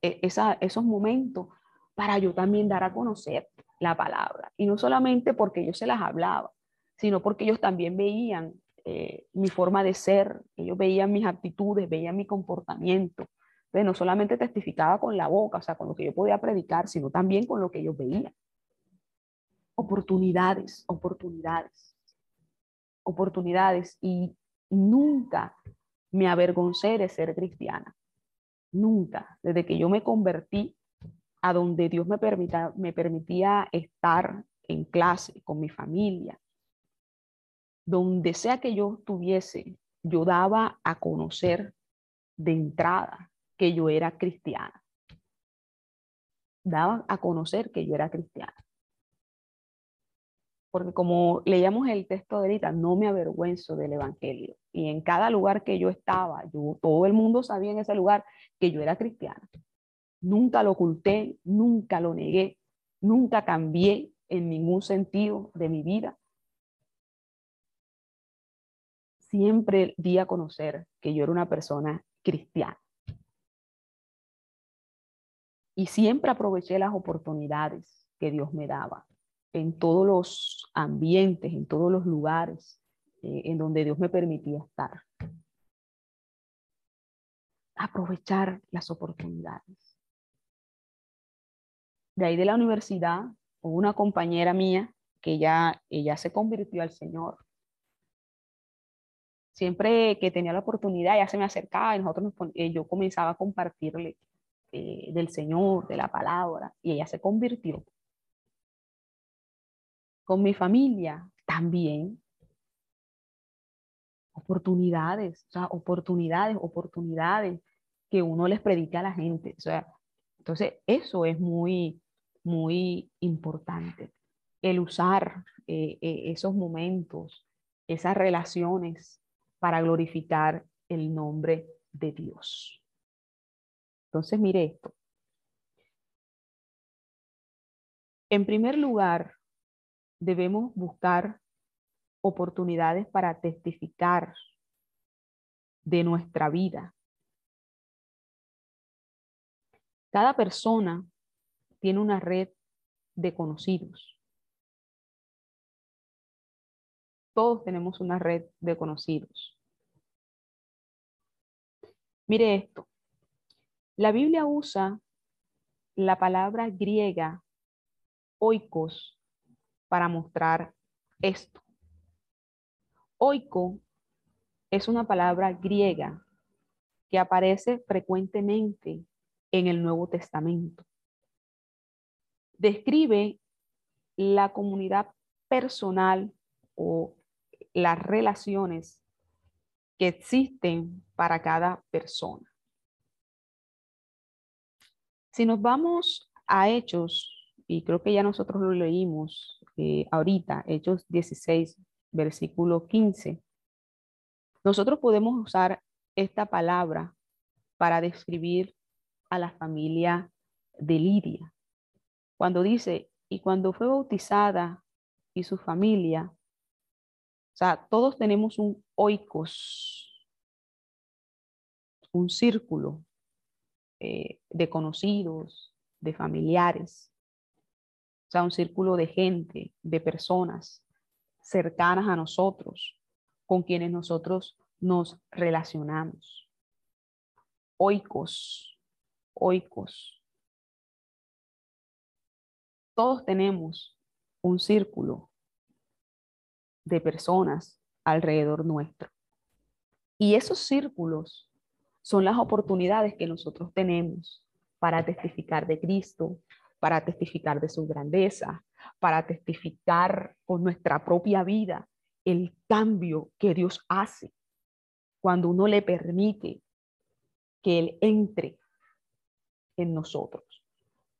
esa, esos momentos para yo también dar a conocer la palabra. Y no solamente porque yo se las hablaba, sino porque ellos también veían eh, mi forma de ser, ellos veían mis actitudes, veían mi comportamiento. Entonces, no solamente testificaba con la boca, o sea, con lo que yo podía predicar, sino también con lo que ellos veían. Oportunidades, oportunidades, oportunidades. Y nunca me avergoncé de ser cristiana. Nunca. Desde que yo me convertí a donde Dios me, permita, me permitía estar en clase con mi familia, donde sea que yo estuviese, yo daba a conocer de entrada que yo era cristiana. Daba a conocer que yo era cristiana. Porque como leíamos el texto de ahorita, no me avergüenzo del Evangelio. Y en cada lugar que yo estaba, yo, todo el mundo sabía en ese lugar que yo era cristiana. Nunca lo oculté, nunca lo negué, nunca cambié en ningún sentido de mi vida siempre di a conocer que yo era una persona cristiana. Y siempre aproveché las oportunidades que Dios me daba en todos los ambientes, en todos los lugares eh, en donde Dios me permitía estar. Aprovechar las oportunidades. De ahí de la universidad, una compañera mía que ya ella se convirtió al Señor siempre que tenía la oportunidad, ya se me acercaba y nosotros eh, yo comenzaba a compartirle eh, del Señor, de la palabra, y ella se convirtió. Con mi familia también. Oportunidades, o sea, oportunidades, oportunidades que uno les predica a la gente. O sea, entonces, eso es muy, muy importante. El usar eh, esos momentos, esas relaciones para glorificar el nombre de Dios. Entonces, mire esto. En primer lugar, debemos buscar oportunidades para testificar de nuestra vida. Cada persona tiene una red de conocidos. Todos tenemos una red de conocidos. Mire esto. La Biblia usa la palabra griega oikos para mostrar esto. Oiko es una palabra griega que aparece frecuentemente en el Nuevo Testamento. Describe la comunidad personal o las relaciones que existen para cada persona. Si nos vamos a Hechos, y creo que ya nosotros lo leímos eh, ahorita, Hechos 16, versículo 15, nosotros podemos usar esta palabra para describir a la familia de Lidia. Cuando dice, y cuando fue bautizada y su familia, o sea, todos tenemos un oikos, un círculo eh, de conocidos, de familiares, o sea, un círculo de gente, de personas cercanas a nosotros, con quienes nosotros nos relacionamos. Oikos, oikos. Todos tenemos un círculo de personas alrededor nuestro. Y esos círculos son las oportunidades que nosotros tenemos para testificar de Cristo, para testificar de su grandeza, para testificar con nuestra propia vida el cambio que Dios hace cuando uno le permite que Él entre en nosotros.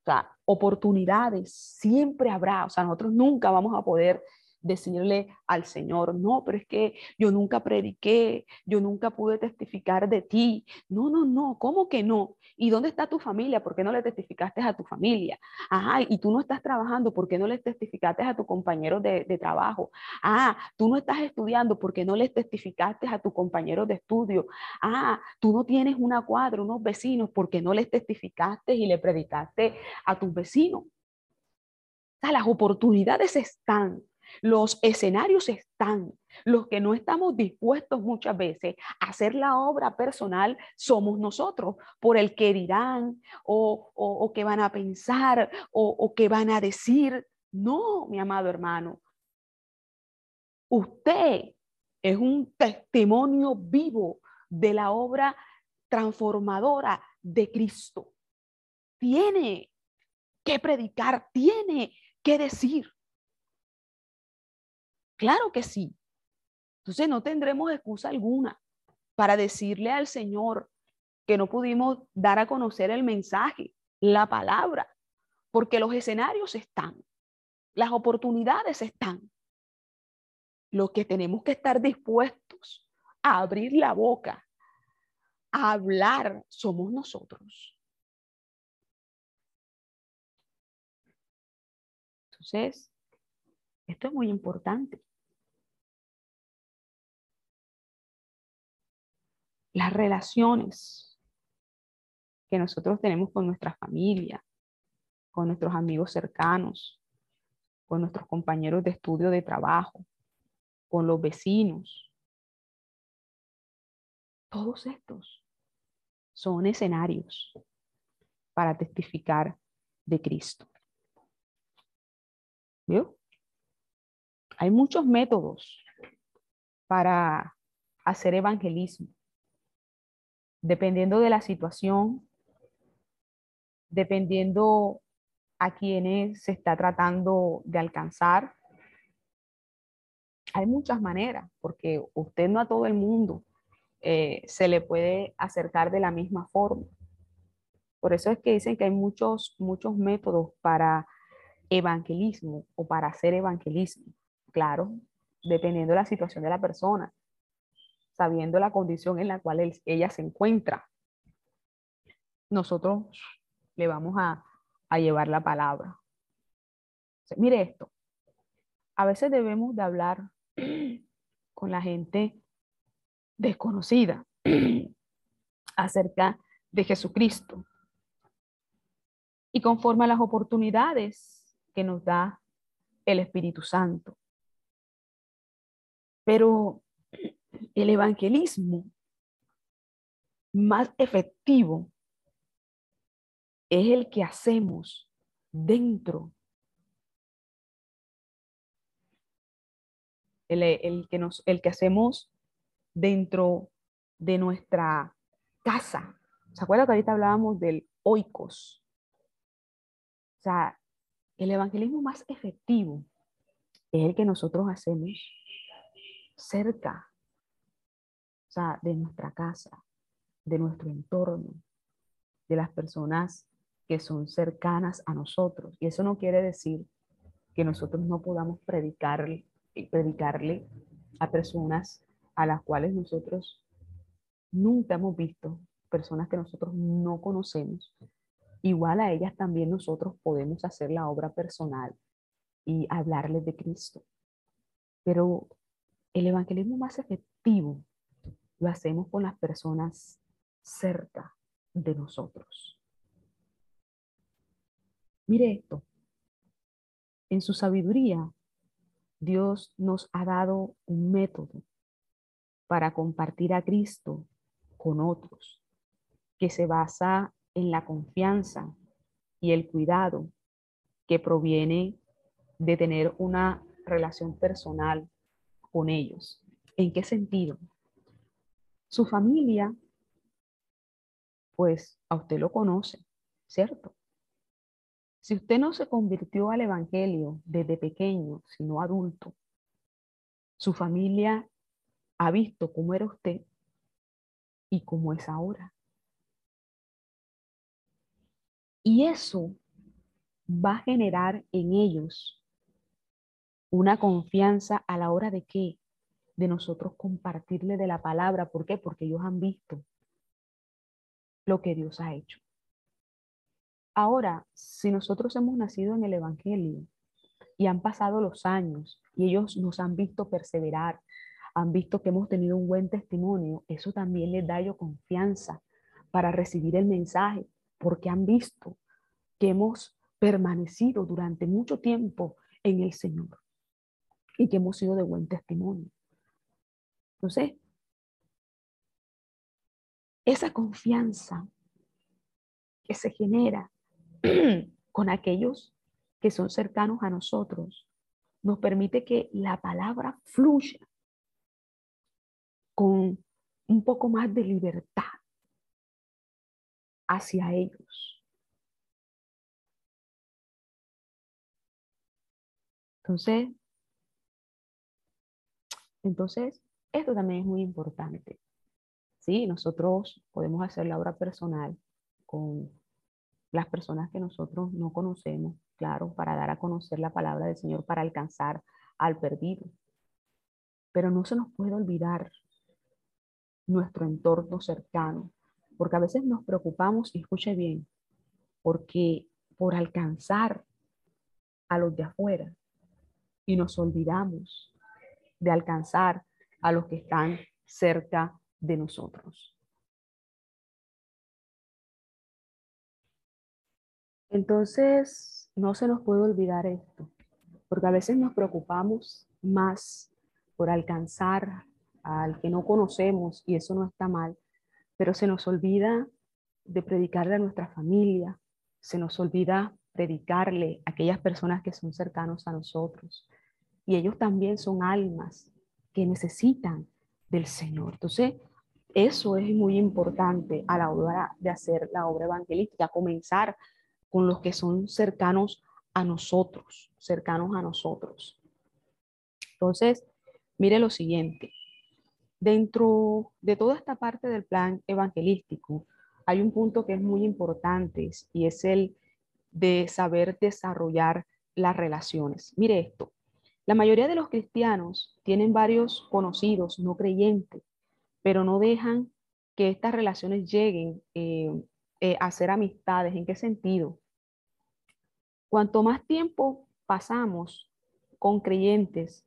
O sea, oportunidades siempre habrá. O sea, nosotros nunca vamos a poder decirle al Señor, no, pero es que yo nunca prediqué, yo nunca pude testificar de ti. No, no, no, ¿cómo que no? ¿Y dónde está tu familia? ¿Por qué no le testificaste a tu familia? Ajá, y tú no estás trabajando, ¿por qué no le testificaste a tu compañero de, de trabajo? Ah, tú no estás estudiando, ¿por qué no le testificaste a tu compañero de estudio? Ah, tú no tienes una cuadra, unos vecinos, ¿por qué no les testificaste y le predicaste a tus vecinos? O sea, las oportunidades están los escenarios están. Los que no estamos dispuestos muchas veces a hacer la obra personal somos nosotros, por el que dirán o, o, que van a pensar o, o que van a decir. No, mi amado hermano. Usted es un testimonio vivo de la obra transformadora de Cristo. Tiene que predicar, tiene que decir. Claro que sí. Entonces no tendremos excusa alguna para decirle al Señor que no pudimos dar a conocer el mensaje, la palabra, porque los escenarios están, las oportunidades están. Lo que tenemos que estar dispuestos a abrir la boca, a hablar, somos nosotros. Entonces, esto es muy importante. Las relaciones que nosotros tenemos con nuestra familia, con nuestros amigos cercanos, con nuestros compañeros de estudio de trabajo, con los vecinos. Todos estos son escenarios para testificar de Cristo. ¿Vio? Hay muchos métodos para hacer evangelismo dependiendo de la situación, dependiendo a quienes se está tratando de alcanzar. Hay muchas maneras, porque usted no a todo el mundo eh, se le puede acercar de la misma forma. Por eso es que dicen que hay muchos, muchos métodos para evangelismo o para hacer evangelismo. Claro, dependiendo de la situación de la persona sabiendo la condición en la cual ella se encuentra. Nosotros le vamos a, llevar la palabra. mire esto, a veces debemos de hablar con la gente desconocida acerca de Jesucristo. Y conforme a las oportunidades que nos da el Espíritu Santo. Pero el evangelismo más efectivo es el que hacemos dentro. El, que, nos, el que hacemos dentro de nuestra casa. ¿Se acuerdan que ahorita hablábamos del oikos? O sea, el evangelismo más efectivo es el que nosotros hacemos cerca, de nuestra casa, de nuestro entorno, de las personas que son cercanas a nosotros. Y eso no quiere decir que nosotros no podamos predicarle, predicarle a personas a las cuales nosotros nunca hemos visto, personas que nosotros no conocemos. Igual a ellas también nosotros podemos hacer la obra personal y hablarles de Cristo. Pero el evangelismo más efectivo lo hacemos con las personas cerca de nosotros. Mire esto. En su sabiduría, Dios nos ha dado un método para compartir a Cristo con otros, que se basa en la confianza y el cuidado que proviene de tener una relación personal con ellos. ¿En qué sentido? Su familia, pues a usted lo conoce, ¿cierto? Si usted no se convirtió al Evangelio desde pequeño, sino adulto, su familia ha visto cómo era usted y cómo es ahora. Y eso va a generar en ellos una confianza a la hora de qué? De nosotros compartirle de la palabra. ¿Por qué? Porque ellos han visto lo que Dios ha hecho. Ahora, si nosotros hemos nacido en el Evangelio y han pasado los años y ellos nos han visto perseverar, han visto que hemos tenido un buen testimonio, eso también les da yo confianza para recibir el mensaje, porque han visto que hemos permanecido durante mucho tiempo en el Señor y que hemos sido de buen testimonio. Entonces, esa confianza que se genera con aquellos que son cercanos a nosotros nos permite que la palabra fluya con un poco más de libertad hacia ellos. Entonces, entonces, esto también es muy importante. Sí, nosotros podemos hacer la obra personal con las personas que nosotros no conocemos, claro, para dar a conocer la palabra del Señor, para alcanzar al perdido. Pero no se nos puede olvidar nuestro entorno cercano, porque a veces nos preocupamos, y escuche bien, porque por alcanzar a los de afuera y nos olvidamos de alcanzar a los que están cerca de nosotros. Entonces, no se nos puede olvidar esto, porque a veces nos preocupamos más por alcanzar al que no conocemos y eso no está mal, pero se nos olvida de predicarle a nuestra familia, se nos olvida predicarle a aquellas personas que son cercanos a nosotros, y ellos también son almas que necesitan del Señor. Entonces, eso es muy importante a la hora de hacer la obra evangelística, comenzar con los que son cercanos a nosotros, cercanos a nosotros. Entonces, mire lo siguiente. Dentro de toda esta parte del plan evangelístico, hay un punto que es muy importante y es el de saber desarrollar las relaciones. Mire esto, la mayoría de los cristianos tienen varios conocidos no creyentes, pero no dejan que estas relaciones lleguen eh, eh, a ser amistades. ¿En qué sentido? Cuanto más tiempo pasamos con creyentes,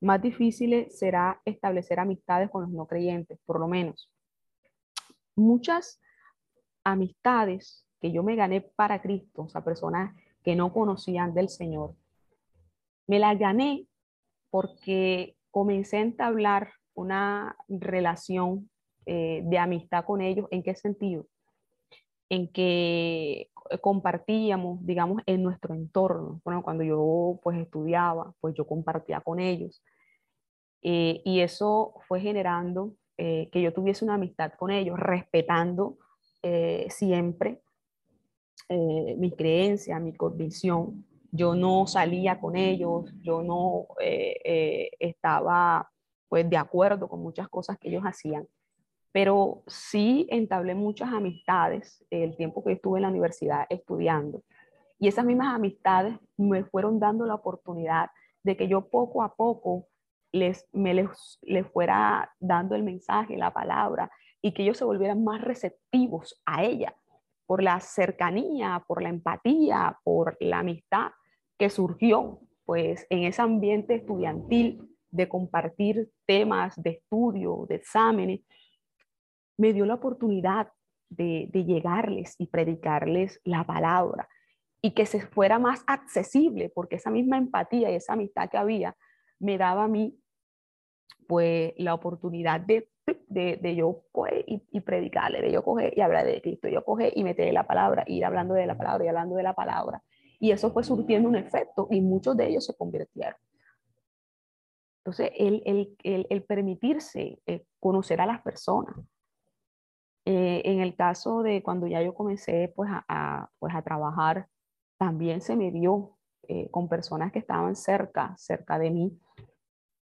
más difícil será establecer amistades con los no creyentes, por lo menos. Muchas amistades que yo me gané para Cristo, o sea, personas que no conocían del Señor, me la gané porque comencé a entablar una relación eh, de amistad con ellos. ¿En qué sentido? En que compartíamos, digamos, en nuestro entorno. Bueno, cuando yo pues estudiaba, pues yo compartía con ellos. Eh, y eso fue generando eh, que yo tuviese una amistad con ellos, respetando siempre mi creencia, mi convicción. Yo no salía con ellos, yo no estaba pues de acuerdo con muchas cosas que ellos hacían, pero sí entablé muchas amistades el tiempo que estuve en la universidad estudiando. Y esas mismas amistades me fueron dando la oportunidad de que yo poco a poco les, me les, les fuera dando el mensaje, la palabra, y que ellos se volvieran más receptivos a ella, por la cercanía, por la empatía, por la amistad que surgió pues en ese ambiente estudiantil de compartir temas de estudio, de exámenes, me dio la oportunidad de, llegarles y predicarles la palabra y que se fuera más accesible, porque esa misma empatía y esa amistad que había me daba a mí pues la oportunidad de, de, yo coger y, predicarle, de yo coger y hablar de Cristo, yo coger y meter la palabra, ir hablando de la palabra y hablando de la palabra. Y eso fue surtiendo un efecto y muchos de ellos se convirtieron. Entonces, el, permitirse eh, conocer a las personas. Eh, en el caso de cuando ya yo comencé pues, a, pues, a trabajar, también se me dio eh, con personas que estaban cerca, cerca de mí,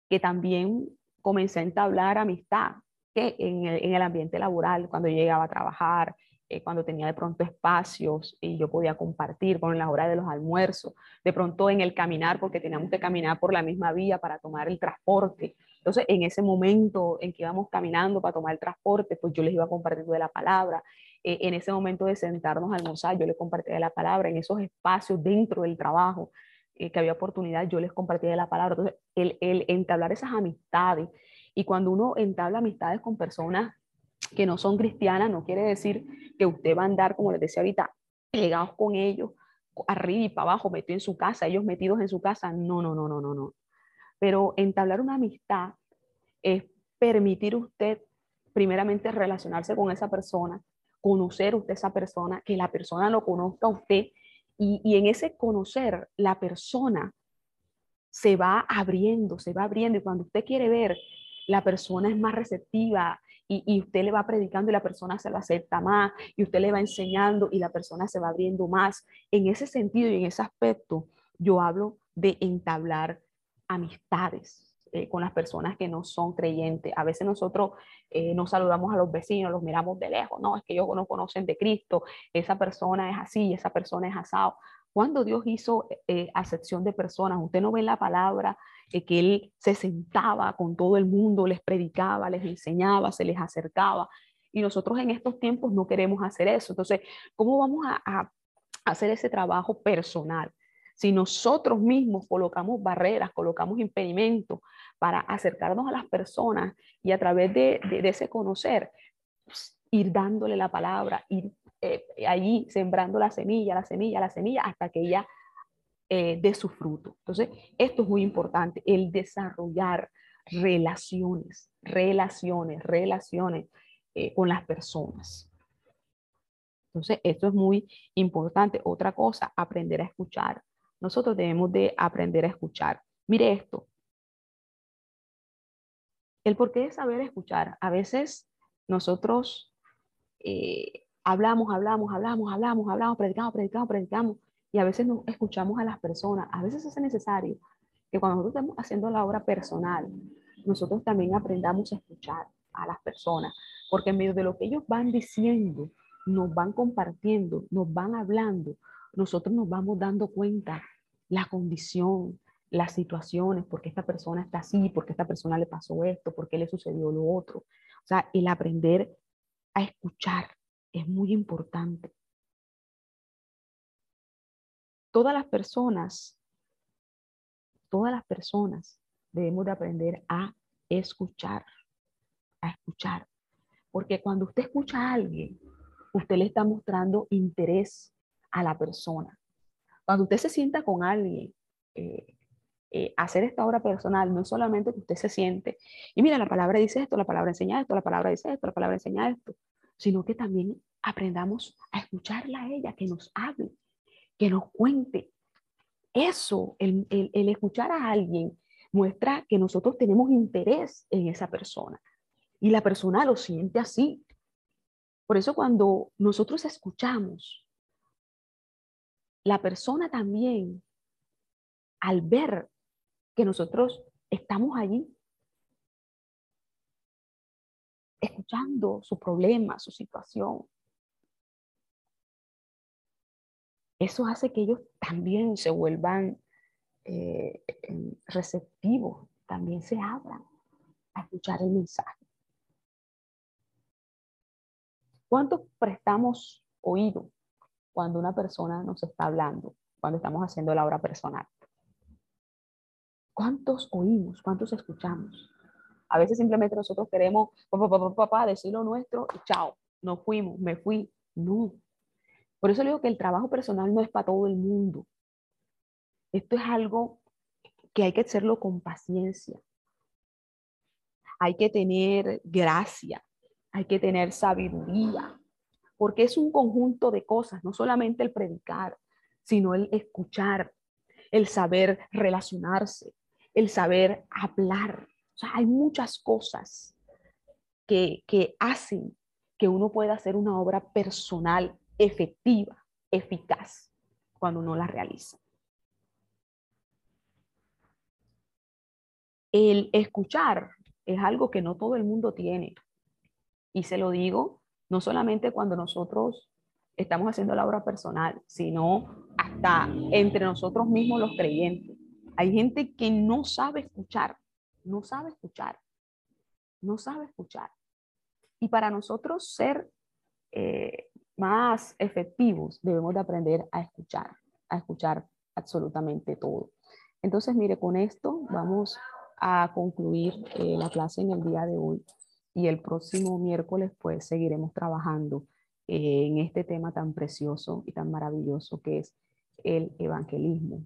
que también comencé a entablar amistad que en el, en el ambiente laboral, cuando llegaba a trabajar, eh, cuando tenía de pronto espacios y yo podía compartir con las horas de los almuerzos, de pronto en el caminar, porque teníamos que caminar por la misma vía para tomar el transporte. Entonces, en ese momento en que íbamos caminando para tomar el transporte, pues yo les iba compartiendo de la palabra. Eh, en ese momento de sentarnos a almorzar, yo les compartía de la palabra. En esos espacios dentro del trabajo eh, que había oportunidad, yo les compartía de la palabra. Entonces, el entablar esas amistades. Y cuando uno entabla amistades con personas que no son cristianas, no quiere decir que usted va a andar, como les decía ahorita, pegados con ellos, arriba y para abajo, metido en su casa, ellos metidos en su casa. No, no, no, no, no, no. Pero entablar una amistad es permitir usted, primeramente, relacionarse con esa persona, conocer usted esa persona, que la persona lo conozca a usted, y, y en ese conocer, la persona se va abriendo, se va abriendo, y cuando usted quiere ver, la persona es más receptiva, y, usted le va predicando y la persona se lo acepta más y usted le va enseñando y la persona se va abriendo más. En ese sentido y en ese aspecto, yo hablo de entablar amistades eh, con las personas que no son creyentes. A veces nosotros eh, nos saludamos a los vecinos, los miramos de lejos, no, es que ellos no conocen de Cristo, esa persona es así, esa persona es asado. Cuando Dios hizo eh, acepción de personas, usted no ve la palabra que él se sentaba con todo el mundo, les predicaba, les enseñaba, se les acercaba. Y nosotros en estos tiempos no queremos hacer eso. Entonces, ¿cómo vamos a, hacer ese trabajo personal? Si nosotros mismos colocamos barreras, colocamos impedimentos para acercarnos a las personas y a través de, ese conocer, pues, ir dándole la palabra, ir eh, allí sembrando la semilla, la semilla, la semilla, hasta que ella eh, de su fruto. Entonces, esto es muy importante, el desarrollar relaciones, relaciones, relaciones eh, con las personas. Entonces, esto es muy importante. Otra cosa, aprender a escuchar. Nosotros debemos de aprender a escuchar. Mire esto. El porqué de saber escuchar. A veces nosotros eh, hablamos, hablamos, hablamos, hablamos, hablamos, predicamos, predicamos, predicamos, y a veces no escuchamos a las personas. A veces es necesario que cuando nosotros estemos haciendo la obra personal, nosotros también aprendamos a escuchar a las personas, porque en medio de lo que ellos van diciendo, nos van compartiendo, nos van hablando, nosotros nos vamos dando cuenta la condición, las situaciones, porque esta persona está así, porque esta persona le pasó esto, porque le sucedió lo otro. O sea, el aprender a escuchar es muy importante todas las personas, todas las personas debemos de aprender a escuchar, a escuchar. Porque cuando usted escucha a alguien, usted le está mostrando interés a la persona. Cuando usted se sienta con alguien, eh, eh, hacer esta obra personal no es solamente que usted se siente y mira, la palabra dice esto, la palabra enseña esto, la palabra dice esto, la palabra enseña esto, sino que también aprendamos a escucharla a ella, que nos hable, que nos cuente. Eso, el, el escuchar a alguien, muestra que nosotros tenemos interés en esa persona y la persona lo siente así. Por eso cuando nosotros escuchamos, la persona también, al ver que nosotros estamos allí, escuchando su problema, su situación, eso hace que ellos también se vuelvan eh, receptivos, también se abran a escuchar el mensaje. ¿Cuántos prestamos oído cuando una persona nos está hablando, cuando estamos haciendo la obra personal? ¿Cuántos oímos? ¿Cuántos escuchamos? A veces simplemente nosotros queremos, papá, papá, decir lo nuestro y chao, no fuimos, me fui. No. Por eso digo que el trabajo personal no es para todo el mundo. Esto es algo que hay que hacerlo con paciencia. Hay que tener gracia, hay que tener sabiduría, porque es un conjunto de cosas, no solamente el predicar, sino el escuchar, el saber relacionarse, el saber hablar. O sea, hay muchas cosas que, que hacen que uno pueda hacer una obra personal efectiva, eficaz, cuando uno la realiza. El escuchar es algo que no todo el mundo tiene. Y se lo digo no solamente cuando nosotros estamos haciendo la obra personal, sino hasta entre nosotros mismos los creyentes. Hay gente que no sabe escuchar, no sabe escuchar, no sabe escuchar. Y para nosotros ser eh, más efectivos, debemos de aprender a escuchar, a escuchar absolutamente todo. Entonces, mire, con esto vamos a concluir eh, la clase en el día de hoy y el próximo miércoles pues seguiremos trabajando eh, en este tema tan precioso y tan maravilloso que es el evangelismo.